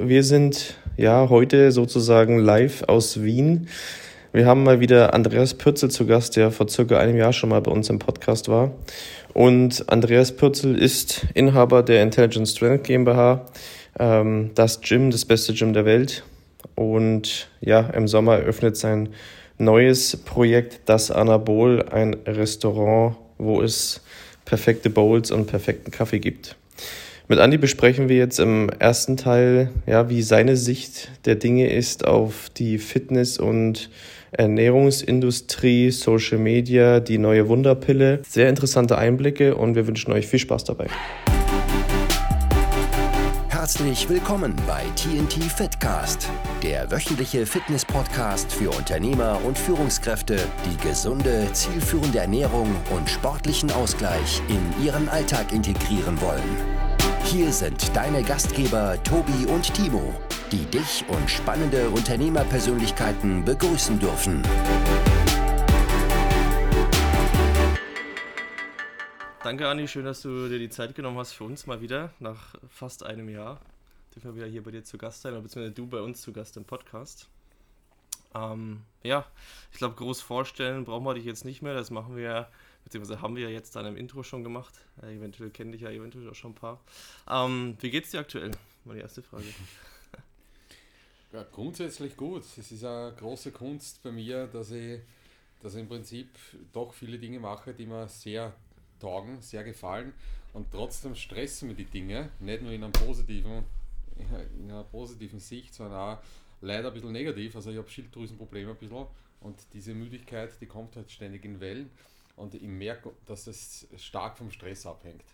Wir sind ja heute sozusagen live aus Wien. Wir haben mal wieder Andreas Pürzel zu Gast, der vor circa einem Jahr schon mal bei uns im Podcast war. Und Andreas Pürzel ist Inhaber der Intelligent Strength GmbH, ähm, das Gym, das beste Gym der Welt. Und ja, im Sommer eröffnet sein neues Projekt, das Anabol, ein Restaurant, wo es perfekte Bowls und perfekten Kaffee gibt. Mit Andi besprechen wir jetzt im ersten Teil, ja, wie seine Sicht der Dinge ist auf die Fitness- und Ernährungsindustrie, Social Media, die neue Wunderpille. Sehr interessante Einblicke und wir wünschen euch viel Spaß dabei. Herzlich willkommen bei TNT Fitcast, der wöchentliche Fitness-Podcast für Unternehmer und Führungskräfte, die gesunde, zielführende Ernährung und sportlichen Ausgleich in ihren Alltag integrieren wollen. Hier sind deine Gastgeber Tobi und Timo, die dich und spannende Unternehmerpersönlichkeiten begrüßen dürfen. Danke, Anni. Schön, dass du dir die Zeit genommen hast für uns mal wieder. Nach fast einem Jahr dürfen wir wieder hier bei dir zu Gast sein, beziehungsweise du bei uns zu Gast im Podcast. Ähm, ja, ich glaube, groß vorstellen brauchen wir dich jetzt nicht mehr. Das machen wir beziehungsweise haben wir ja jetzt dann im Intro schon gemacht. Äh, eventuell kenne ich ja eventuell auch schon ein paar. Ähm, wie geht's dir aktuell? Meine erste Frage. Ja, grundsätzlich gut. Es ist eine große Kunst bei mir, dass ich, dass ich im Prinzip doch viele Dinge mache, die mir sehr taugen, sehr gefallen und trotzdem stressen mir die Dinge, nicht nur in, einem positiven, in einer positiven Sicht, sondern auch leider ein bisschen negativ. Also ich habe Schilddrüsenprobleme ein bisschen und diese Müdigkeit, die kommt halt ständig in Wellen und ich merke, dass es stark vom Stress abhängt.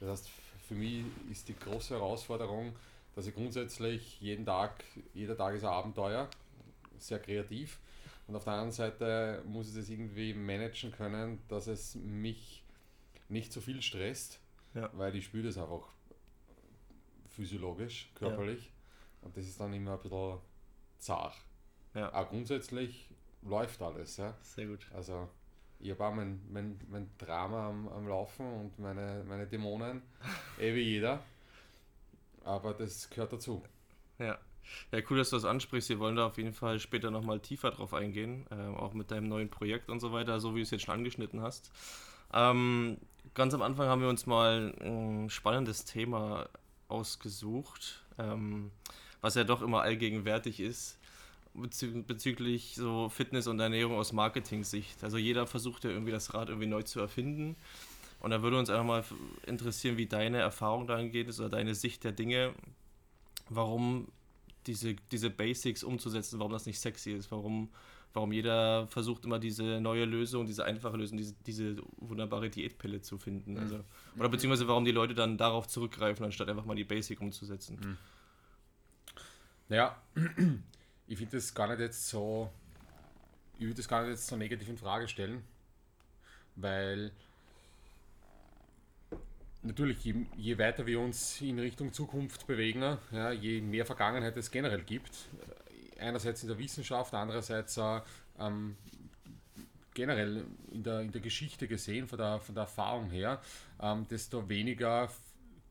Das heißt, für mich ist die große Herausforderung, dass ich grundsätzlich jeden Tag, jeder Tag ist ein Abenteuer, sehr kreativ. Und auf der anderen Seite muss ich das irgendwie managen können, dass es mich nicht zu so viel stresst, ja. weil ich spüre das einfach physiologisch, körperlich. Ja. Und das ist dann immer ein bisschen zart. Ja. Aber grundsätzlich läuft alles. Ja. Sehr gut. Also ich habe auch mein, mein, mein Drama am, am Laufen und meine, meine Dämonen, eh wie jeder. Aber das gehört dazu. Ja. Ja, cool, dass du das ansprichst. Wir wollen da auf jeden Fall später nochmal tiefer drauf eingehen, äh, auch mit deinem neuen Projekt und so weiter, so wie du es jetzt schon angeschnitten hast. Ähm, ganz am Anfang haben wir uns mal ein spannendes Thema ausgesucht, ähm, was ja doch immer allgegenwärtig ist bezü bezüglich so Fitness und Ernährung aus Marketing-Sicht. Also jeder versucht ja irgendwie das Rad irgendwie neu zu erfinden. Und da würde uns einfach mal interessieren, wie deine Erfahrung dahin geht oder deine Sicht der Dinge, warum diese, diese Basics umzusetzen, warum das nicht sexy ist, warum, warum jeder versucht immer diese neue Lösung, diese einfache Lösung, diese, diese wunderbare Diätpille zu finden. Mhm. Also, oder beziehungsweise warum die Leute dann darauf zurückgreifen, anstatt einfach mal die Basic umzusetzen. Mhm. Ja, ich finde das gar nicht jetzt so, ich würde das gar nicht jetzt so negativ in Frage stellen, weil natürlich, je, je, weiter wir uns in Richtung Zukunft bewegen, ja, je mehr Vergangenheit es generell gibt, einerseits in der Wissenschaft, andererseits äh, ähm, generell in der, in der Geschichte gesehen, von der, von der Erfahrung her, ähm, desto weniger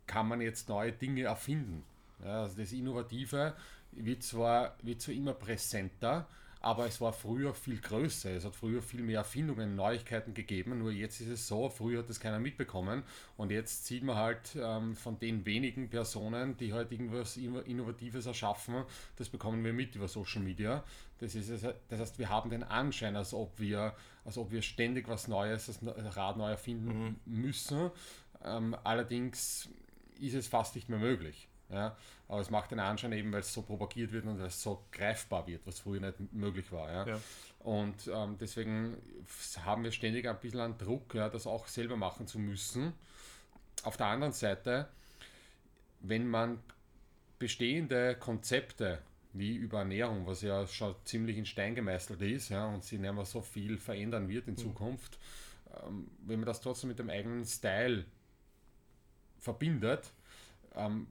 kann man jetzt neue Dinge erfinden. Ja, also das Innovative wird zwar, wird zwar immer präsenter, aber es war früher viel größer. Es hat früher viel mehr Erfindungen, Neuigkeiten gegeben. Nur jetzt ist es so, früher hat das keiner mitbekommen. Und jetzt sieht man halt ähm, von den wenigen Personen, die halt irgendwas Innovatives erschaffen, das bekommen wir mit über Social Media. Das, ist, das heißt, wir haben den Anschein, als ob wir, als ob wir ständig was Neues, das Rad neu erfinden mhm. müssen. Ähm, allerdings ist es fast nicht mehr möglich. Ja? Aber es macht den Anschein eben, weil es so propagiert wird und weil es so greifbar wird, was früher nicht möglich war. Ja? ja. Und ähm, deswegen haben wir ständig ein bisschen einen Druck, ja, das auch selber machen zu müssen. Auf der anderen Seite, wenn man bestehende Konzepte wie über Ernährung, was ja schon ziemlich in Stein gemeißelt ist ja, und sie nicht mehr so viel verändern wird in mhm. Zukunft, ähm, wenn man das trotzdem mit dem eigenen Style verbindet, ähm,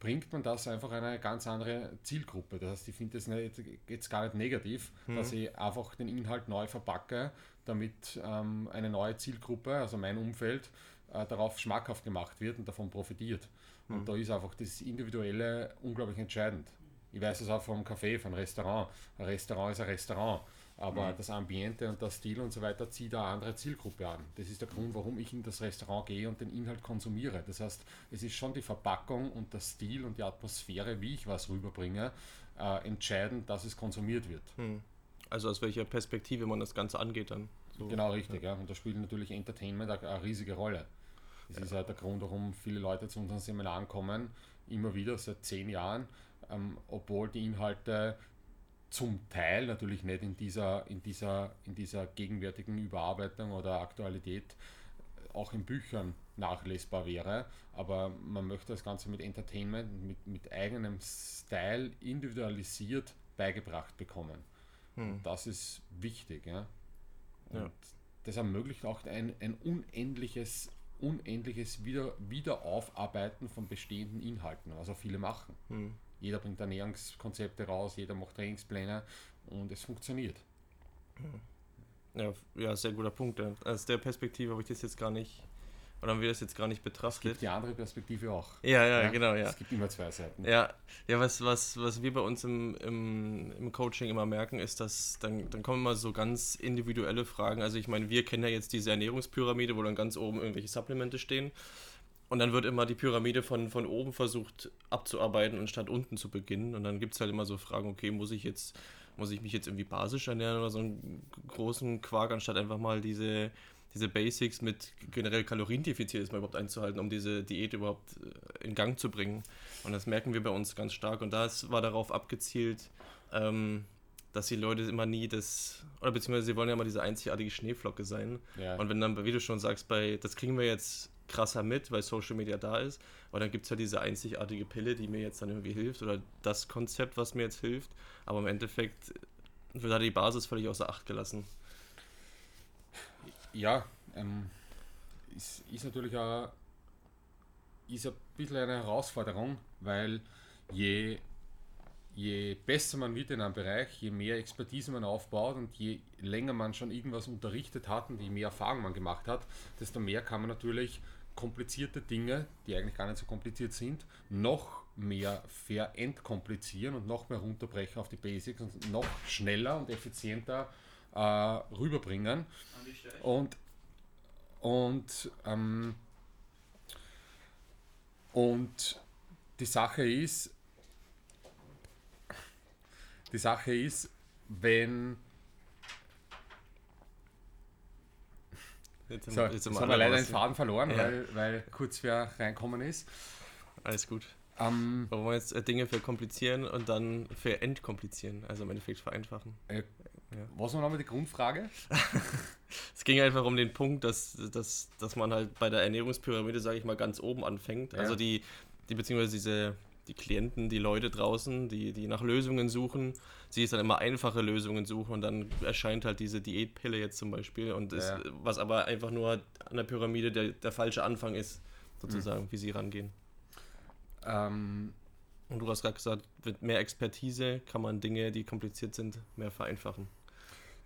bringt man das einfach eine ganz andere Zielgruppe. Das heißt, ich finde das nicht, jetzt gar nicht negativ, mhm. dass ich einfach den Inhalt neu verpacke, damit ähm, eine neue Zielgruppe, also mein Umfeld, äh, darauf schmackhaft gemacht wird und davon profitiert. Mhm. Und da ist einfach das Individuelle unglaublich entscheidend. Ich weiß es auch vom Café, vom Restaurant. Ein Restaurant ist ein Restaurant. Aber mhm. das Ambiente und der Stil und so weiter zieht eine andere Zielgruppe an. Das ist der Grund, warum ich in das Restaurant gehe und den Inhalt konsumiere. Das heißt, es ist schon die Verpackung und der Stil und die Atmosphäre, wie ich was rüberbringe, äh, entscheidend, dass es konsumiert wird. Mhm. Also aus welcher Perspektive man das Ganze angeht dann. So. Genau, richtig. Ja. ja. Und da spielt natürlich Entertainment eine, eine riesige Rolle. Das ja. ist halt der Grund, warum viele Leute zu unseren Seminaren kommen, immer wieder seit zehn Jahren, ähm, obwohl die Inhalte zum Teil natürlich nicht in dieser, in dieser, in dieser gegenwärtigen Überarbeitung oder Aktualität äh, auch in Büchern nachlesbar wäre, aber man möchte das Ganze mit Entertainment, mit, mit eigenem Style individualisiert beigebracht bekommen. Hm. Das ist wichtig. Ja? Und ja. das ermöglicht auch ein, ein unendliches, unendliches Wieder, Wiederaufarbeiten von bestehenden Inhalten, was auch viele machen. Hm. Jeder bringt Ernährungskonzepte raus, jeder macht Trainingspläne und es funktioniert. Ja, ja sehr guter Punkt. Aus der Perspektive habe ich das jetzt gar nicht, oder haben wir das jetzt gar nicht betrachtet. Es gibt die andere Perspektive auch. Ja, ja, ja, genau, ja. Es gibt immer zwei Seiten. Ja, ja was, was, was wir bei uns im, im, im Coaching immer merken, ist, dass dann, dann kommen immer so ganz individuelle Fragen. Also ich meine, wir kennen ja jetzt diese Ernährungspyramide, wo dann ganz oben irgendwelche Supplemente stehen. Und dann wird immer die Pyramide von, von oben versucht abzuarbeiten und statt unten zu beginnen. Und dann gibt es halt immer so Fragen, okay, muss ich jetzt, muss ich mich jetzt irgendwie basisch ernähren oder so einen großen Quark, anstatt einfach mal diese, diese Basics mit generell Kaloriendefizit erstmal überhaupt einzuhalten, um diese Diät überhaupt äh, in Gang zu bringen. Und das merken wir bei uns ganz stark. Und das war darauf abgezielt, ähm, dass die Leute immer nie das, oder beziehungsweise sie wollen ja immer diese einzigartige Schneeflocke sein. Ja. Und wenn dann, wie du schon sagst, bei, das kriegen wir jetzt krasser mit, weil Social Media da ist. Aber dann gibt es ja diese einzigartige Pille, die mir jetzt dann irgendwie hilft oder das Konzept, was mir jetzt hilft. Aber im Endeffekt wird da die Basis völlig außer Acht gelassen. Ja, ähm, ist, ist natürlich auch, ist ein bisschen eine Herausforderung, weil je, je besser man wird in einem Bereich, je mehr Expertise man aufbaut und je länger man schon irgendwas unterrichtet hat und je mehr Erfahrung man gemacht hat, desto mehr kann man natürlich komplizierte Dinge, die eigentlich gar nicht so kompliziert sind, noch mehr verentkomplizieren und noch mehr runterbrechen auf die Basics und noch schneller und effizienter äh, rüberbringen. Und, und, ähm, und die Sache ist, die Sache ist, wenn Jetzt, so, jetzt, haben wir leider den Faden verloren, ja. weil, weil kurz wer reinkommen ist. Alles gut. Ähm, Wollen wir jetzt äh, Dinge verkomplizieren und dann verentkomplizieren, also im Endeffekt vereinfachen. Äh, ja. Was war nochmal die Grundfrage? es ging einfach um den Punkt, dass, dass, dass man halt bei der Ernährungspyramide, sage ich mal, ganz oben anfängt. Ja. Also die, die beziehungsweise diese die Klienten, die Leute draußen, die, die nach Lösungen suchen, sie ist dann immer einfache Lösungen suchen und dann erscheint halt diese Diätpille jetzt zum Beispiel und ist, ja. was aber einfach nur an der Pyramide der, der falsche Anfang ist, sozusagen, mhm. wie sie rangehen. Ähm, und du hast gerade gesagt, mit mehr Expertise kann man Dinge, die kompliziert sind, mehr vereinfachen.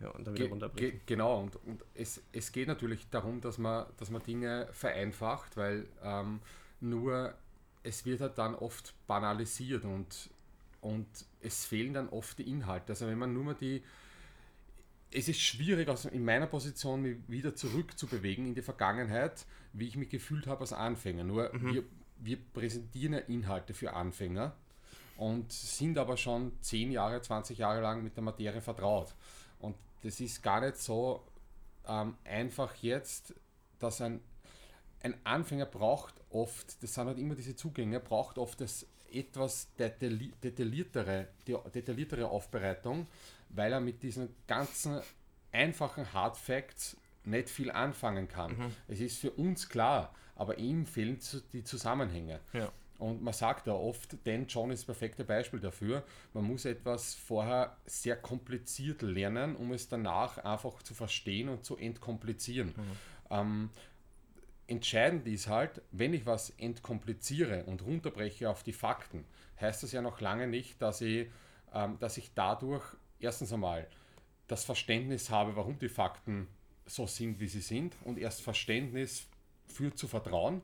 Ja, und dann wieder runterbrechen. Ge genau, und, und es, es geht natürlich darum, dass man, dass man Dinge vereinfacht, weil ähm, nur es wird halt dann oft banalisiert und, und es fehlen dann oft die Inhalte. Also wenn man nur mal die, es ist schwierig, also in meiner Position mich wieder zurückzubewegen in die Vergangenheit, wie ich mich gefühlt habe als Anfänger. Nur mhm. wir, wir präsentieren ja Inhalte für Anfänger und sind aber schon 10 Jahre, 20 Jahre lang mit der Materie vertraut. Und das ist gar nicht so ähm, einfach jetzt, dass ein ein Anfänger braucht oft, das sind halt immer diese Zugänge, braucht oft das etwas detailliertere, detailliertere Aufbereitung, weil er mit diesen ganzen einfachen Hard Facts nicht viel anfangen kann. Mhm. Es ist für uns klar, aber ihm fehlen die Zusammenhänge. Ja. Und man sagt ja oft, denn John ist das perfekte Beispiel dafür, man muss etwas vorher sehr kompliziert lernen, um es danach einfach zu verstehen und zu entkomplizieren. Mhm. Ähm, entscheidend ist halt, wenn ich was entkompliziere und runterbreche auf die Fakten, heißt das ja noch lange nicht, dass ich, ähm, dass ich dadurch erstens einmal das Verständnis habe, warum die Fakten so sind, wie sie sind und erst Verständnis führt zu Vertrauen.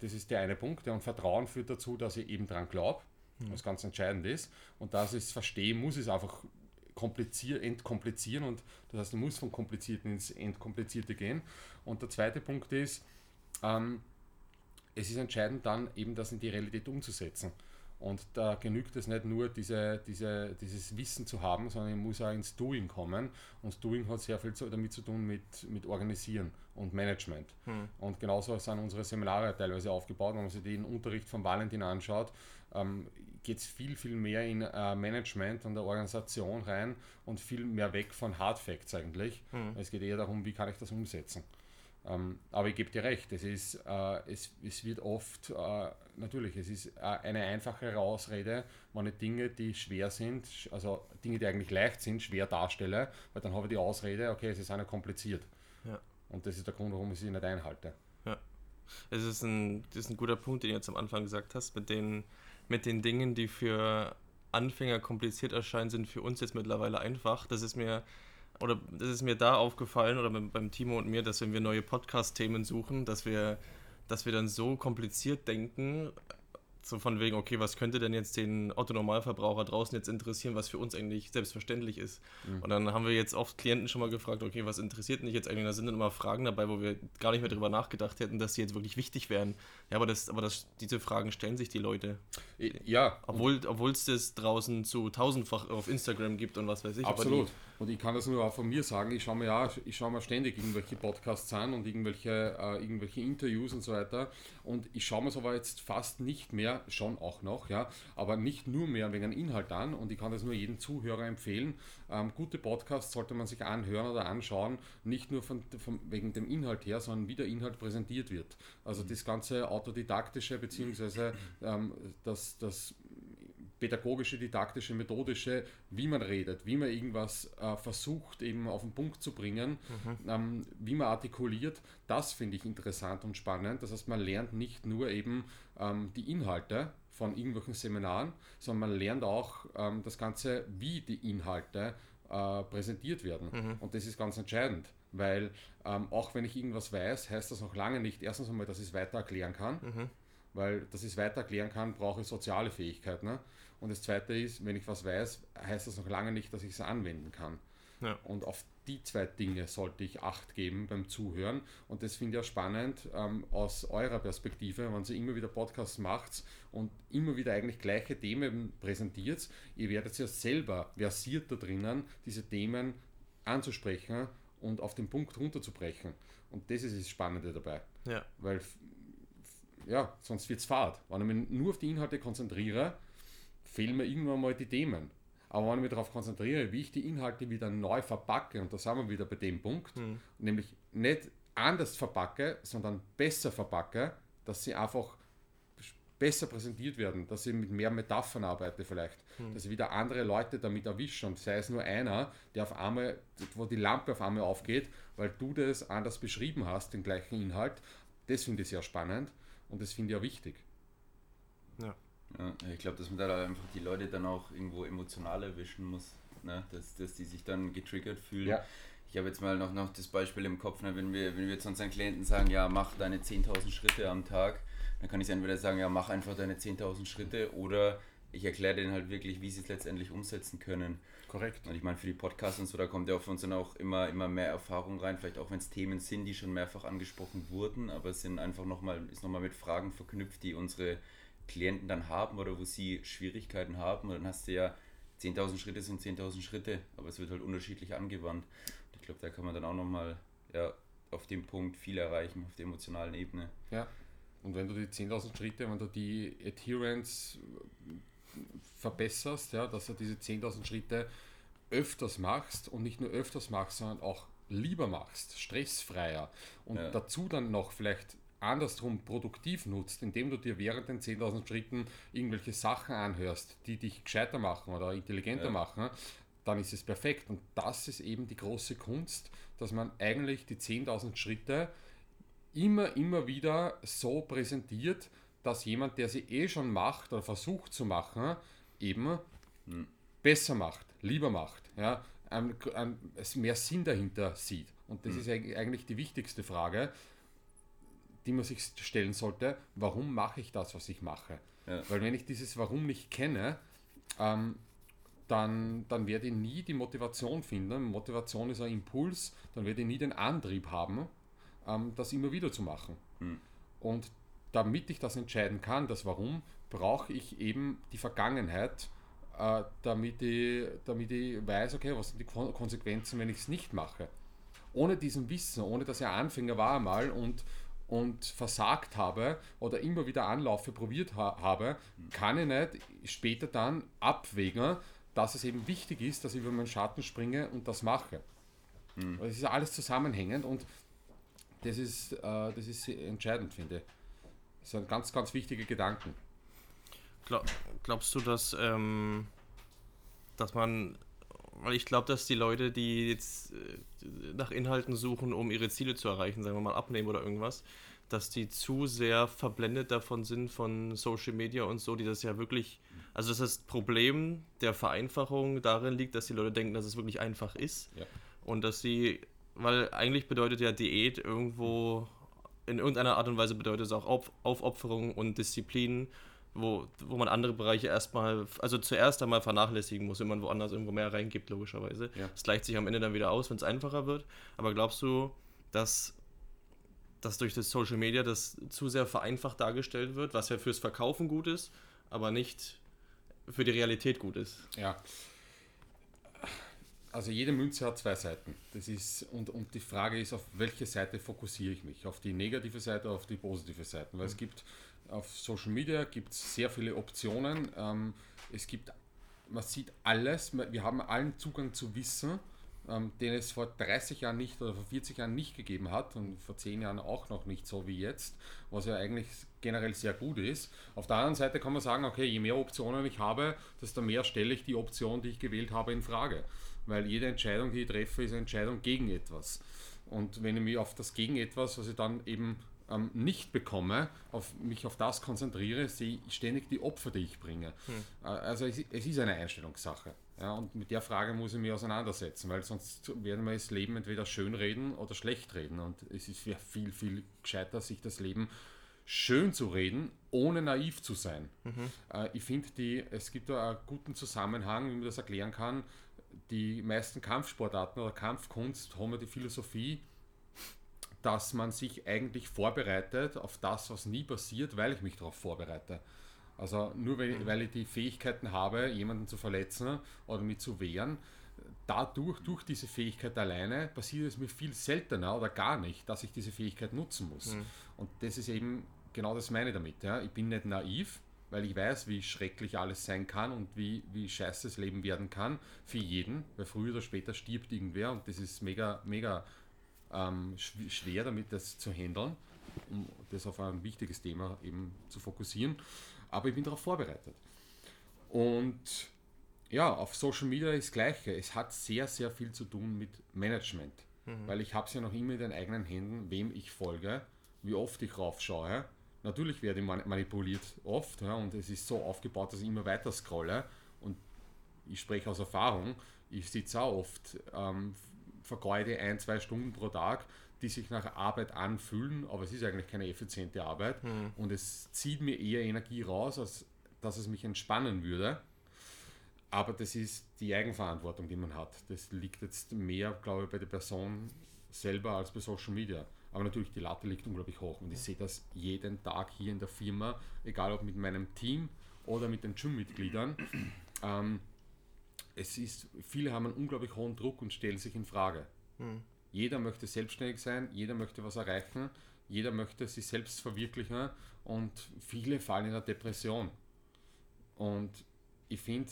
Das ist der eine Punkt. Ja, und Vertrauen führt dazu, dass ich eben dran glaube. mhm. was ganz entscheidend ist. Und das ist Verstehen muss es einfach komplizier, entkomplizieren und das heißt, du musst vom Komplizierten ins Entkomplizierte gehen. Und der zweite Punkt ist, ähm, es ist entscheidend dann eben das in die Realität umzusetzen. Und da genügt es nicht nur, diese, diese, dieses Wissen zu haben, sondern ich muss auch ins Doing kommen. Und Doing hat sehr viel damit zu tun mit, mit Organisieren und Management. Hm. Und genauso sind unsere Seminare teilweise aufgebaut. Wenn man sich den Unterricht von Valentin anschaut, ähm, geht es viel, viel mehr in äh, Management und der Organisation rein und viel mehr weg von Hard Facts eigentlich. Hm. Es geht eher darum, wie kann ich das umsetzen. Ähm, aber ich gebe dir recht, es, ist, äh, es, es wird oft, äh, natürlich, es ist äh, eine einfachere Ausrede, wenn ich Dinge, die schwer sind, also Dinge, die eigentlich leicht sind, schwer darstelle, weil dann habe ich die Ausrede, okay, es ist eine kompliziert. Ja. Und das ist der Grund, warum ich sie nicht einhalte. Ja. Es ist ein, das ist ein guter Punkt, den du jetzt am Anfang gesagt hast, mit den, mit den Dingen, die für Anfänger kompliziert erscheinen, sind für uns jetzt mittlerweile einfach. Das ist mir oder das ist mir da aufgefallen, oder beim Timo und mir, dass wenn wir neue Podcast-Themen suchen, dass wir, dass wir dann so kompliziert denken, so von wegen, okay, was könnte denn jetzt den Otto-Normalverbraucher draußen jetzt interessieren, was für uns eigentlich selbstverständlich ist. Mhm. Und dann haben wir jetzt oft Klienten schon mal gefragt, okay, was interessiert mich jetzt eigentlich? Da sind dann immer Fragen dabei, wo wir gar nicht mehr darüber nachgedacht hätten, dass sie jetzt wirklich wichtig wären. Ja, aber, das, aber das, diese Fragen stellen sich die Leute. Ja. Obwohl es das draußen zu tausendfach auf Instagram gibt und was weiß ich. Absolut. Und ich kann das nur auch von mir sagen, ich schaue mir ja, ich schaue mir ständig irgendwelche Podcasts an und irgendwelche, äh, irgendwelche Interviews und so weiter. Und ich schaue mir es aber jetzt fast nicht mehr, schon auch noch, ja, aber nicht nur mehr wegen Inhalt an. Und ich kann das nur jedem Zuhörer empfehlen. Ähm, gute Podcasts sollte man sich anhören oder anschauen, nicht nur von, von, wegen dem Inhalt her, sondern wie der Inhalt präsentiert wird. Also das ganze autodidaktische beziehungsweise ähm, das, das pädagogische, didaktische, methodische, wie man redet, wie man irgendwas äh, versucht eben auf den Punkt zu bringen, mhm. ähm, wie man artikuliert, das finde ich interessant und spannend. Das heißt, man lernt nicht nur eben ähm, die Inhalte von irgendwelchen Seminaren, sondern man lernt auch ähm, das Ganze, wie die Inhalte äh, präsentiert werden. Mhm. Und das ist ganz entscheidend, weil ähm, auch wenn ich irgendwas weiß, heißt das noch lange nicht, erstens einmal, dass ich es weiter erklären kann. Mhm weil dass ich es weiter erklären kann, brauche ich soziale Fähigkeiten. Ne? Und das Zweite ist, wenn ich was weiß, heißt das noch lange nicht, dass ich es anwenden kann. Ja. Und auf die zwei Dinge sollte ich Acht geben beim Zuhören. Und das finde ich auch spannend ähm, aus eurer Perspektive, wenn ihr immer wieder Podcasts macht und immer wieder eigentlich gleiche Themen präsentiert. Ihr werdet ja selber versiert da drinnen, diese Themen anzusprechen und auf den Punkt runterzubrechen. Und das ist das Spannende dabei. Ja. Weil ja, sonst wird es fad. Wenn ich mich nur auf die Inhalte konzentriere, fehlen mir irgendwann mal die Themen. Aber wenn ich mich darauf konzentriere, wie ich die Inhalte wieder neu verpacke, und da sind wir wieder bei dem Punkt, mhm. nämlich nicht anders verpacke, sondern besser verpacke, dass sie einfach besser präsentiert werden, dass ich mit mehr Metaphern arbeite vielleicht, mhm. dass ich wieder andere Leute damit erwische und sei es nur einer, der auf einmal, wo die Lampe auf einmal aufgeht, weil du das anders beschrieben hast, den gleichen Inhalt, das finde ich sehr spannend und das finde ich auch wichtig. Ja. ich glaube, dass man da einfach die Leute dann auch irgendwo emotional erwischen muss, ne? dass, dass die sich dann getriggert fühlen. Ja. Ich habe jetzt mal noch, noch das Beispiel im Kopf, ne? wenn, wir, wenn wir zu unseren Klienten sagen, ja, mach deine 10.000 Schritte am Tag, dann kann ich entweder sagen, ja, mach einfach deine 10.000 Schritte oder ich erkläre denen halt wirklich, wie sie es letztendlich umsetzen können. Korrekt. Und ich meine, für die Podcasts und so, da kommt ja auf uns dann auch immer, immer mehr Erfahrung rein, vielleicht auch wenn es Themen sind, die schon mehrfach angesprochen wurden, aber es sind einfach nochmal, ist nochmal mit Fragen verknüpft, die unsere Klienten dann haben oder wo sie Schwierigkeiten haben. Und dann hast du ja 10.000 Schritte sind 10.000 Schritte, aber es wird halt unterschiedlich angewandt. Und ich glaube, da kann man dann auch nochmal ja, auf dem Punkt viel erreichen, auf der emotionalen Ebene. Ja, und wenn du die 10.000 Schritte, wenn du die Adherence verbesserst, ja, dass du diese 10.000 Schritte öfters machst und nicht nur öfters machst, sondern auch lieber machst, stressfreier und ja. dazu dann noch vielleicht andersrum produktiv nutzt, indem du dir während den 10.000 Schritten irgendwelche Sachen anhörst, die dich gescheiter machen oder intelligenter ja. machen, dann ist es perfekt. Und das ist eben die große Kunst, dass man eigentlich die 10.000 Schritte immer, immer wieder so präsentiert, dass jemand, der sie eh schon macht oder versucht zu machen, eben hm. besser macht, lieber macht, ja, ein, ein, mehr Sinn dahinter sieht. Und das hm. ist eigentlich die wichtigste Frage. Die man sich stellen sollte, warum mache ich das, was ich mache? Ja. Weil wenn ich dieses Warum nicht kenne, ähm, dann, dann werde ich nie die Motivation finden. Motivation ist ein Impuls, dann werde ich nie den Antrieb haben, ähm, das immer wieder zu machen. Hm. Und damit ich das entscheiden kann, das Warum, brauche ich eben die Vergangenheit, äh, damit, ich, damit ich weiß, okay, was sind die Konsequenzen, wenn ich es nicht mache. Ohne diesen Wissen, ohne dass ich Anfänger war einmal und, und versagt habe oder immer wieder Anläufe probiert ha habe, kann ich nicht später dann abwägen, dass es eben wichtig ist, dass ich über meinen Schatten springe und das mache. Mhm. Das ist alles zusammenhängend und das ist, äh, das ist entscheidend, finde ich. Das sind ganz, ganz wichtige Gedanken. Glaub, glaubst du, dass, ähm, dass man, weil ich glaube, dass die Leute, die jetzt äh, nach Inhalten suchen, um ihre Ziele zu erreichen, sagen wir mal abnehmen oder irgendwas, dass die zu sehr verblendet davon sind von Social Media und so, die das ja wirklich, also dass das Problem der Vereinfachung darin liegt, dass die Leute denken, dass es wirklich einfach ist ja. und dass sie, weil eigentlich bedeutet ja Diät irgendwo, in irgendeiner Art und Weise bedeutet es auch Auf, Aufopferung und Disziplin, wo, wo man andere Bereiche erstmal, also zuerst einmal vernachlässigen muss, wenn man woanders irgendwo mehr reingibt, logischerweise. Es ja. gleicht sich am Ende dann wieder aus, wenn es einfacher wird. Aber glaubst du, dass dass durch das Social Media das zu sehr vereinfacht dargestellt wird, was ja fürs Verkaufen gut ist, aber nicht für die Realität gut ist. Ja. Also jede Münze hat zwei Seiten. Das ist, und, und die Frage ist, auf welche Seite fokussiere ich mich? Auf die negative Seite oder auf die positive Seite? Weil mhm. es gibt auf Social Media gibt sehr viele Optionen. Ähm, es gibt, man sieht alles, wir haben allen Zugang zu Wissen ähm, den es vor 30 Jahren nicht oder vor 40 Jahren nicht gegeben hat und vor 10 Jahren auch noch nicht so wie jetzt, was ja eigentlich generell sehr gut ist. Auf der anderen Seite kann man sagen, okay, je mehr Optionen ich habe, desto mehr stelle ich die Option, die ich gewählt habe, in Frage. Weil jede Entscheidung, die ich treffe, ist eine Entscheidung gegen etwas. Und wenn ich mich auf das gegen etwas, was ich dann eben ähm, nicht bekomme, auf mich auf das konzentriere, sehe ich ständig die Opfer, die ich bringe. Hm. Äh, also es, es, ist eine Einstellungssache. Ja, und mit der Frage muss ich mich auseinandersetzen, weil sonst werden wir das Leben entweder schön reden oder schlecht reden. Und es ist viel, viel gescheiter, sich das Leben schön zu reden, ohne naiv zu sein. Mhm. Äh, ich finde, es gibt da einen guten Zusammenhang, wie man das erklären kann. Die meisten Kampfsportarten oder Kampfkunst haben ja die Philosophie, dass man sich eigentlich vorbereitet auf das, was nie passiert, weil ich mich darauf vorbereite. Also nur weil, mhm. weil ich die Fähigkeiten habe, jemanden zu verletzen oder mich zu wehren, dadurch, durch diese Fähigkeit alleine, passiert es mir viel seltener oder gar nicht, dass ich diese Fähigkeit nutzen muss. Mhm. Und das ist eben genau das meine damit. Ja. Ich bin nicht naiv, weil ich weiß, wie schrecklich alles sein kann und wie, wie scheiße das Leben werden kann für jeden, weil früher oder später stirbt irgendwer und das ist mega, mega ähm, schwer, damit das zu handeln, um das auf ein wichtiges Thema eben zu fokussieren aber ich bin darauf vorbereitet. Und ja, auf Social Media ist das Gleiche. Es hat sehr, sehr viel zu tun mit Management. Mhm. Weil ich habe es ja noch immer in den eigenen Händen, wem ich folge, wie oft ich raufschaue. Natürlich werde ich manipuliert oft ja, und es ist so aufgebaut, dass ich immer weiter scrolle. Und ich spreche aus Erfahrung, ich sitze auch oft, ähm, vergeude ein, zwei Stunden pro Tag die sich nach Arbeit anfühlen, aber es ist eigentlich keine effiziente Arbeit mhm. und es zieht mir eher Energie raus, als dass es mich entspannen würde. Aber das ist die Eigenverantwortung, die man hat. Das liegt jetzt mehr, glaube ich, bei der Person selber als bei Social Media. Aber natürlich, die Latte liegt unglaublich hoch und ich sehe das jeden Tag hier in der Firma, egal ob mit meinem Team oder mit den Gym-Mitgliedern. Ähm, es ist, viele haben einen unglaublich hohen Druck und stellen sich in Frage. Mhm. Jeder möchte selbstständig sein, jeder möchte was erreichen, jeder möchte sich selbst verwirklichen und viele fallen in eine Depression. Und ich finde,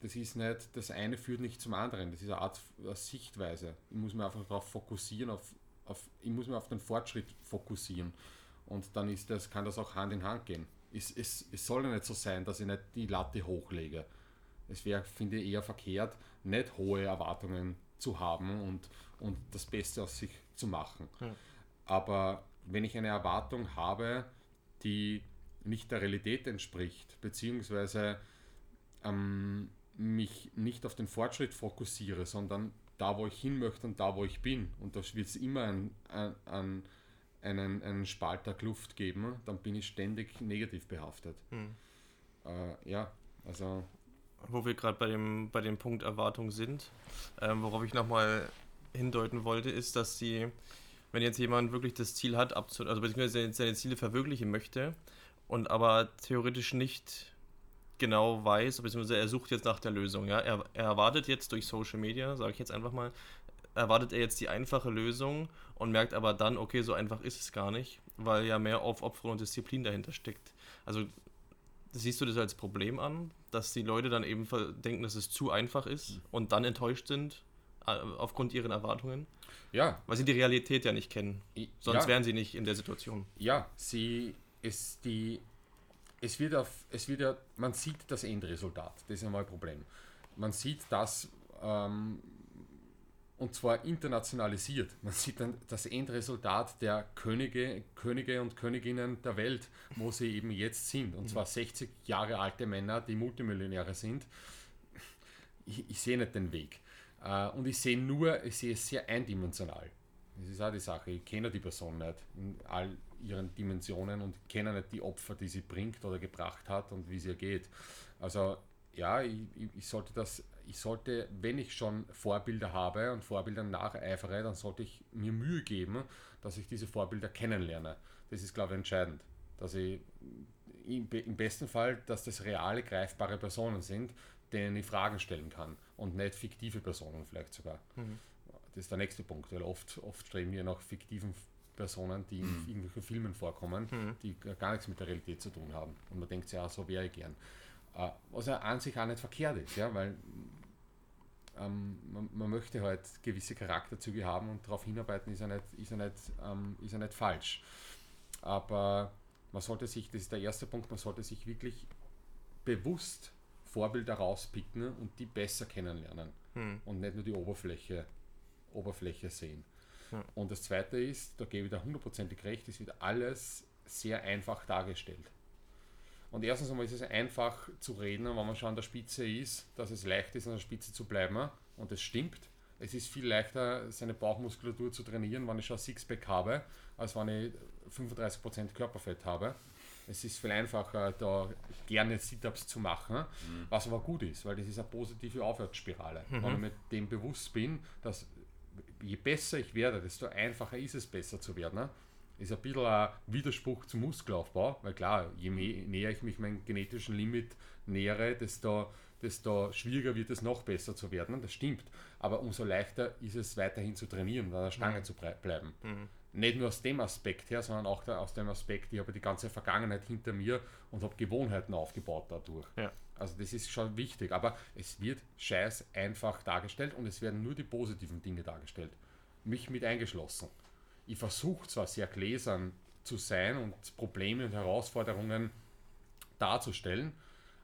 das ist nicht, das eine führt nicht zum anderen, das ist eine Art eine Sichtweise. Ich muss mich einfach darauf fokussieren, auf, auf, ich muss mich auf den Fortschritt fokussieren. Und dann ist das, kann das auch Hand in Hand gehen. Es, es, es soll ja nicht so sein, dass ich nicht die Latte hochlege. Es wäre, finde ich, eher verkehrt, nicht hohe Erwartungen zu haben und, und das Beste aus sich zu machen. Ja. Aber wenn ich eine Erwartung habe, die nicht der Realität entspricht, beziehungsweise ähm, mich nicht auf den Fortschritt fokussiere, sondern da, wo ich hin möchte und da, wo ich bin. Und da wird es immer ein, ein, ein, einen, einen Spalter Luft geben, dann bin ich ständig negativ behaftet. Hm. Äh, ja, also Wo wir gerade bei dem, bei dem Punkt Erwartung sind, ähm, worauf ich nochmal hindeuten wollte, ist, dass die, wenn jetzt jemand wirklich das Ziel hat, abzu also beziehungsweise seine Ziele verwirklichen möchte und aber theoretisch nicht genau weiß, beziehungsweise er sucht jetzt nach der Lösung. Ja? Er, er erwartet jetzt durch Social Media, sage ich jetzt einfach mal, erwartet er jetzt die einfache Lösung und merkt aber dann, okay, so einfach ist es gar nicht, weil ja mehr Aufopferung und Disziplin dahinter steckt. Also siehst du das als Problem an, dass die Leute dann eben denken, dass es zu einfach ist und dann enttäuscht sind äh, aufgrund ihrer Erwartungen? Ja. Weil sie die Realität ja nicht kennen. Sonst ja. wären sie nicht in der Situation. Ja, sie ist die. Es wird auf, es wird ja, man sieht das Endresultat, das ist einmal ein Problem. Man sieht das, ähm, und zwar internationalisiert. Man sieht dann das Endresultat der Könige, Könige und Königinnen der Welt, wo sie eben jetzt sind. Und zwar 60 Jahre alte Männer, die Multimillionäre sind. Ich, ich sehe nicht den Weg. Äh, und ich sehe nur, ich sehe es sehr eindimensional. Das ist auch die Sache. Ich kenne die Person nicht in all ihren Dimensionen und kenne nicht die Opfer, die sie bringt oder gebracht hat und wie es ihr geht. Also ja, ich, ich sollte das ich sollte, wenn ich schon Vorbilder habe und Vorbildern nacheifere, dann sollte ich mir Mühe geben, dass ich diese Vorbilder kennenlerne. Das ist, glaube ich, entscheidend. Dass ich im besten Fall, dass das reale, greifbare Personen sind, denen ich Fragen stellen kann und nicht fiktive Personen vielleicht sogar. Mhm. Das ist der nächste Punkt, weil oft, oft streben wir nach fiktiven Personen, die in mhm. irgendwelchen Filmen vorkommen, mhm. die gar nichts mit der Realität zu tun haben. Und man denkt sich, ja, so wäre ich gern. Äh, was ja an sich auch nicht verkehrt ist, ja, weil ähm, man, man, möchte halt gewisse Charakterzüge haben und darauf hinarbeiten ist ja nicht, ist ja nicht, ähm, ist ja nicht falsch. Aber man sollte sich, das ist der erste Punkt, man sollte sich wirklich bewusst Vorbilder rauspicken und die besser kennenlernen hm. und nicht nur die Oberfläche, Oberfläche sehen. Ja. Und das zweite ist, da gebe ich da hundertprozentig recht, es wird alles sehr einfach dargestellt. Und erstens einmal ist es einfach zu reden, wenn man schon an der Spitze ist, dass es leicht ist, an der Spitze zu bleiben. Und es stimmt. Es ist viel leichter, seine Bauchmuskulatur zu trainieren, wenn ich schon Sixpack habe, als wenn ich 35% Körperfett habe. Es ist viel einfacher, da gerne Sit-Ups zu machen, mhm. was aber gut ist, weil das ist eine positive Aufwärtsspirale. Mhm. Wenn ich mir dem bewusst bin, dass je besser ich werde, desto einfacher ist es, besser zu werden ist ein bisschen ein Widerspruch zum Muskelaufbau, weil klar, je näher ich mich meinem genetischen Limit nähere, desto, desto schwieriger wird es noch besser zu werden. Das stimmt. Aber umso leichter ist es weiterhin zu trainieren und an der Stange mhm. zu bleiben. Mhm. Nicht nur aus dem Aspekt her, sondern auch aus dem Aspekt, ich habe die ganze Vergangenheit hinter mir und habe Gewohnheiten aufgebaut dadurch. Ja. Also das ist schon wichtig. Aber es wird scheiß einfach dargestellt und es werden nur die positiven Dinge dargestellt. Mich mit eingeschlossen ich versuche zwar sehr gläsern zu sein und Probleme und Herausforderungen darzustellen,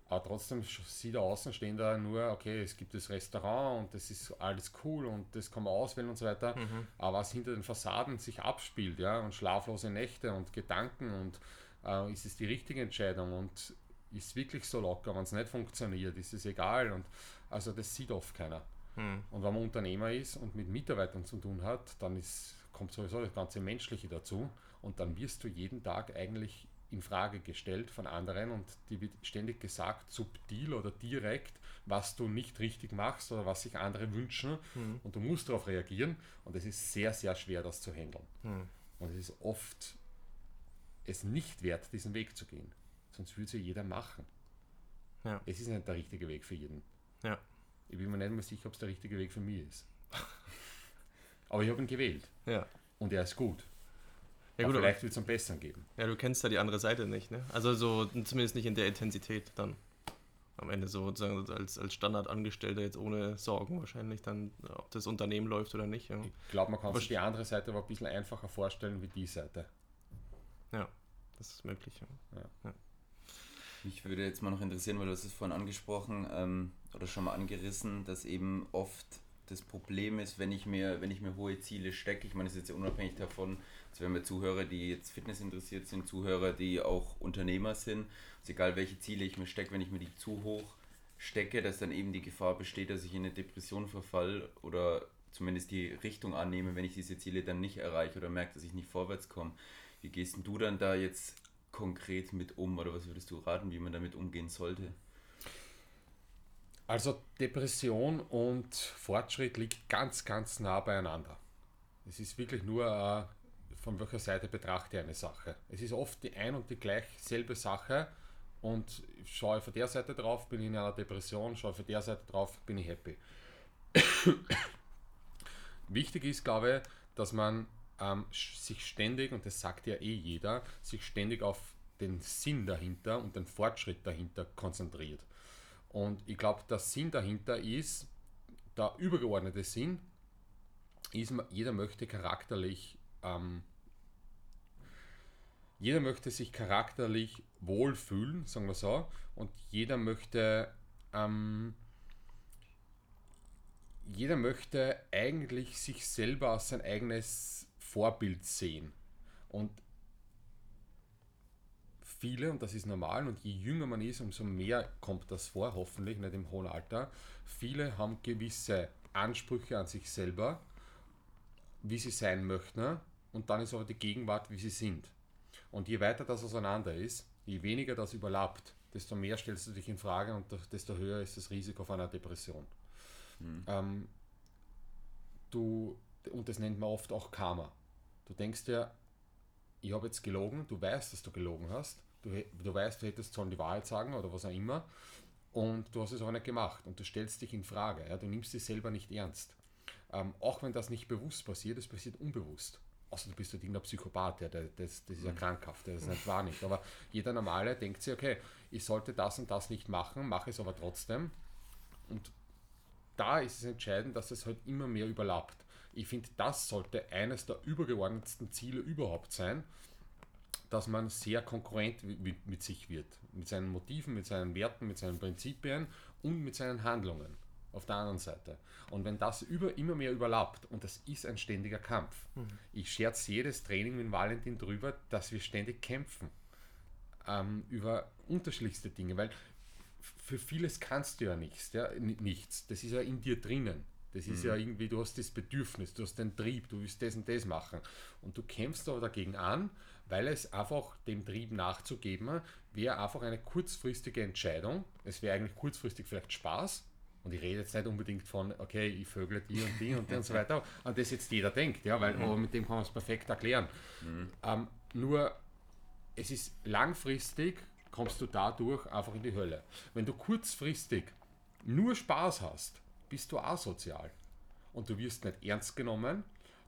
aber trotzdem sieht der Außenstehender nur, okay, es gibt das Restaurant und das ist alles cool und das kann man auswählen und so weiter. Mhm. Aber was hinter den Fassaden sich abspielt, ja, und schlaflose Nächte und Gedanken und äh, ist es die richtige Entscheidung und ist wirklich so locker, wenn es nicht funktioniert, ist es egal. Und also das sieht oft keiner. Mhm. Und wenn man Unternehmer ist und mit Mitarbeitern zu tun hat, dann ist kommt sowieso das ganze Menschliche dazu und dann wirst du jeden Tag eigentlich in Frage gestellt von anderen und dir wird ständig gesagt, subtil oder direkt, was du nicht richtig machst oder was sich andere wünschen mhm. und du musst darauf reagieren und es ist sehr, sehr schwer, das zu handeln. Mhm. Und es ist oft es nicht wert, diesen Weg zu gehen. Sonst würde es ja jeder machen. Ja. Es ist nicht der richtige Weg für jeden. Ja. Ich bin mir nicht mehr sicher, ob es der richtige Weg für mich ist. Aber ich habe ihn gewählt. Ja. Und er ist gut. Ja, gut vielleicht wird es einen besseren geben. Ja, du kennst ja die andere Seite nicht, ne? Also so zumindest nicht in der Intensität dann. Am Ende so sozusagen als, als Standardangestellter jetzt ohne Sorgen wahrscheinlich dann, ob das Unternehmen läuft oder nicht. Ja. Ich glaube, man kann sich die andere Seite aber ein bisschen einfacher vorstellen wie die Seite. Ja, das ist möglich. Ja. ja. Mich würde jetzt mal noch interessieren, weil du hast es vorhin angesprochen ähm, oder schon mal angerissen, dass eben oft das Problem ist, wenn ich mir, wenn ich mir hohe Ziele stecke, ich meine, es ist jetzt ja unabhängig davon, also wenn wir Zuhörer, die jetzt Fitness interessiert sind, Zuhörer, die auch Unternehmer sind, ist egal welche Ziele ich mir stecke, wenn ich mir die zu hoch stecke, dass dann eben die Gefahr besteht, dass ich in eine Depression verfall oder zumindest die Richtung annehme, wenn ich diese Ziele dann nicht erreiche oder merke, dass ich nicht vorwärts komme. Wie gehst du dann da jetzt konkret mit um oder was würdest du raten, wie man damit umgehen sollte? Also Depression und Fortschritt liegt ganz, ganz nah beieinander. Es ist wirklich nur äh, von welcher Seite betrachte eine Sache. Es ist oft die ein und die gleich selbe Sache und schaue von der Seite drauf, bin ich in einer Depression, schaue von der Seite drauf, bin ich happy. Wichtig ist, glaube ich, dass man ähm, sich ständig, und das sagt ja eh jeder, sich ständig auf den Sinn dahinter und den Fortschritt dahinter konzentriert. Und ich glaube, der Sinn dahinter ist, der übergeordnete Sinn, ist, jeder möchte charakterlich, ähm, jeder möchte sich charakterlich wohlfühlen, sagen wir so, und jeder möchte, ähm, jeder möchte eigentlich sich selber als sein eigenes Vorbild sehen. Und viele, und das ist normal, und je jünger man ist, umso mehr kommt das vor, hoffentlich nicht im hohen Alter, viele haben gewisse Ansprüche an sich selber, wie sie sein möchten, und dann ist aber die Gegenwart, wie sie sind. Und je weiter das auseinander ist, je weniger das überlappt, desto mehr stellst du dich in Frage und desto höher ist das Risiko von einer Depression. Mhm. Ähm, du, und das nennt man oft auch Karma. Du denkst dir, ich habe jetzt gelogen, du weißt, dass du gelogen hast, du, du weißt, du hättest sollen die Wahrheit sagen oder was auch immer und du hast es aber nicht gemacht und du stellst dich in Frage, ja, du nimmst dich selber nicht ernst. Ähm, auch wenn das nicht bewusst passiert, es passiert unbewusst. Außer du bist halt irgendein Psychopath, ja, das, das ist ja mhm. krankhaft, das nicht wahr nicht. Aber jeder Normale denkt sich, okay, ich sollte das und das nicht machen, mache es aber trotzdem. Und da ist es entscheidend, dass es halt immer mehr überlappt. Ich finde, das sollte eines der übergeordnetsten Ziele überhaupt sein, dass man sehr konkurrent mit, sich wird. Mit seinen Motiven, mit seinen Werten, mit seinen Prinzipien und mit seinen Handlungen auf der anderen Seite. Und wenn das über, immer mehr überlappt, und das ist ein ständiger Kampf, mhm. ich scherze jedes Training mit Valentin drüber, dass wir ständig kämpfen ähm, über unterschiedlichste Dinge, weil für vieles kannst du ja nichts, ja, nichts. Das ist ja in dir drinnen. Das ist mhm. ja irgendwie, du hast das Bedürfnis, du hast den Trieb, du willst das und das machen. Und du kämpfst aber dagegen an, weil es einfach dem Trieb nachzugeben, wäre einfach eine kurzfristige Entscheidung. Es wäre eigentlich kurzfristig vielleicht Spaß. Und ich rede jetzt nicht unbedingt von, okay, ich vögle die und die und, die und so weiter, an das jetzt jeder denkt, ja, weil mhm. mit dem kann man es perfekt erklären. Mhm. Ähm, nur, es ist langfristig, kommst du dadurch einfach in die Hölle. Wenn du kurzfristig nur Spaß hast, bist du asozial. Und du wirst nicht ernst genommen,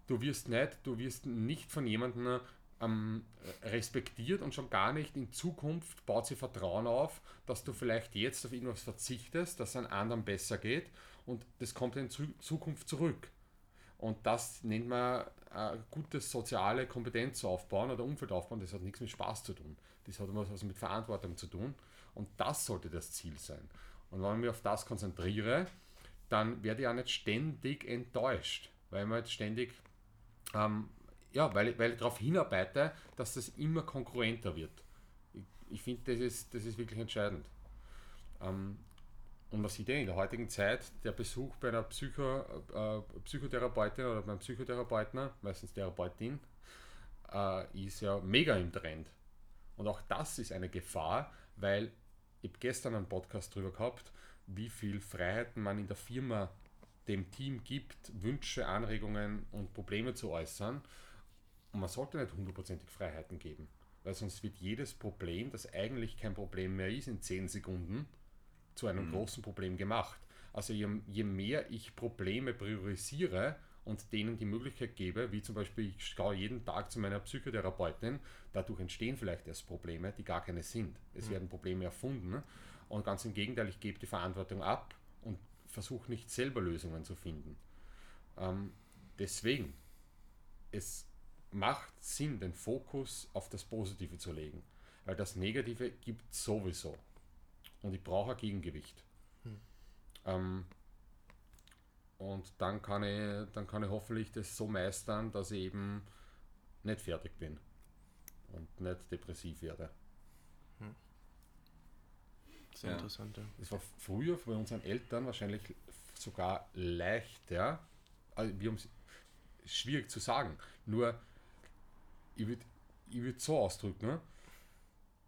du wirst nicht, du wirst nicht von jemandem ähm, respektiert und schon gar nicht in Zukunft baut sie Vertrauen auf, dass du vielleicht jetzt auf irgendwas verzichtest, dass es einem anderen besser geht und das kommt in Zukunft zurück. Und das nennt man äh, gutes soziale Kompetenz aufbauen oder Umfeld aufbauen. Das hat nichts mit Spaß zu tun. Das hat immer was mit Verantwortung zu tun. Und das sollte das Ziel sein. Und wenn ich mich auf das konzentriere, dann werde ich auch nicht ständig enttäuscht, weil man jetzt ständig ähm, ja, weil, weil ich darauf hinarbeite, dass das immer konkurrenter wird. Ich, ich finde, das ist, das ist wirklich entscheidend. Ähm, und was ich denke, in der heutigen Zeit, der Besuch bei einer Psycho, äh, Psychotherapeutin oder beim Psychotherapeuten, meistens Therapeutin, äh, ist ja mega im Trend. Und auch das ist eine Gefahr, weil ich gestern einen Podcast darüber gehabt, wie viel Freiheiten man in der Firma dem Team gibt, Wünsche, Anregungen und Probleme zu äußern. Und man sollte nicht hundertprozentig Freiheiten geben, weil sonst wird jedes Problem, das eigentlich kein Problem mehr ist, in 10 Sekunden zu einem mhm. großen Problem gemacht. Also je, je, mehr ich Probleme priorisiere und denen die Möglichkeit gebe, wie zum Beispiel ich schaue jeden Tag zu meiner Psychotherapeutin, dadurch entstehen vielleicht erst Probleme, die gar keine sind. Es mhm. werden Probleme erfunden und ganz im Gegenteil, ich gebe die Verantwortung ab und versuche nicht selber Lösungen zu finden. Ähm, deswegen, es macht Sinn, den Fokus auf das Positive zu legen. Weil das Negative gibt sowieso. Und ich brauche ein Gegengewicht. Hm. Ähm, und dann kann, ich, dann kann ich hoffentlich das so meistern, dass ich eben nicht fertig bin und nicht depressiv werde. Hm. Sehr ja. interessant. Ja. Das war früher bei unseren Eltern wahrscheinlich sogar leichter, also wir haben schwierig zu sagen. Nur, ich würde ich würd so ausdrücken, ne?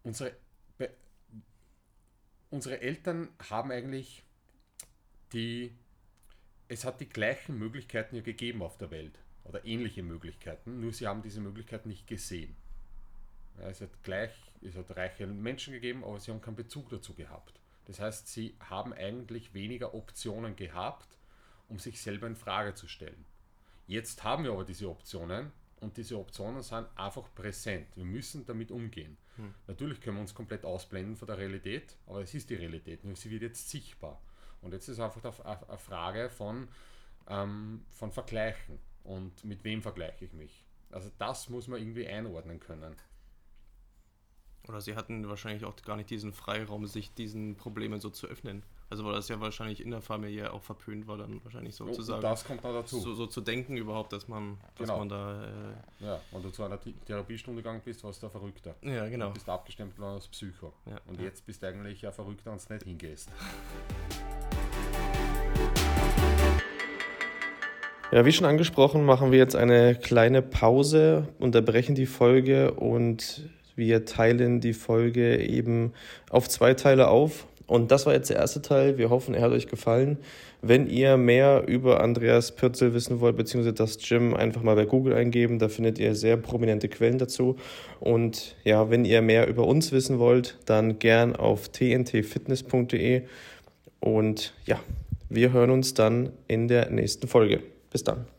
unsere, unsere Eltern haben eigentlich die, es hat die gleichen Möglichkeiten ja gegeben auf der Welt oder ähnliche Möglichkeiten, nur sie haben diese Möglichkeiten nicht gesehen. Ja, es hat gleich, es hat reiche Menschen gegeben, aber sie haben keinen Bezug dazu gehabt. Das heißt, sie haben eigentlich weniger Optionen gehabt, um sich selber in Frage zu stellen. Jetzt haben wir aber diese Optionen und diese Optionen sind einfach präsent. Wir müssen damit umgehen. Hm. Natürlich können wir uns komplett ausblenden von der Realität, aber es ist die Realität, nur sie wird jetzt sichtbar. Und jetzt ist einfach eine Frage von, ähm, von Vergleichen und mit wem vergleiche ich mich. Also das muss man irgendwie einordnen können. Oder sie hatten wahrscheinlich auch gar nicht diesen Freiraum, sich diesen Problemen so zu öffnen. Also weil das ja wahrscheinlich in der Familie auch verpönt war, dann wahrscheinlich sozusagen. Das kommt noch dazu. So, so, zu denken überhaupt, dass man, dass genau. man da. Äh ja, wenn du zu einer Therapiestunde gegangen bist, warst du ein Verrückter. Ja, genau. Du bist abgestimmt worden als Psycho. Ja, und ja. jetzt bist du eigentlich ein Verrückter und es nicht hingehst. Ja, wie schon angesprochen, machen wir jetzt eine kleine Pause, unterbrechen die Folge und wir teilen die Folge eben auf zwei Teile auf. Und das war jetzt der erste Teil. Wir hoffen, er hat euch gefallen. Wenn ihr mehr über Andreas Pürzel wissen wollt, beziehungsweise das Gym, einfach mal bei Google eingeben. Da findet ihr sehr prominente Quellen dazu. Und ja, wenn ihr mehr über uns wissen wollt, dann gern auf tntfitness.de. Und ja, wir hören uns dann in der nächsten Folge. Bis dann.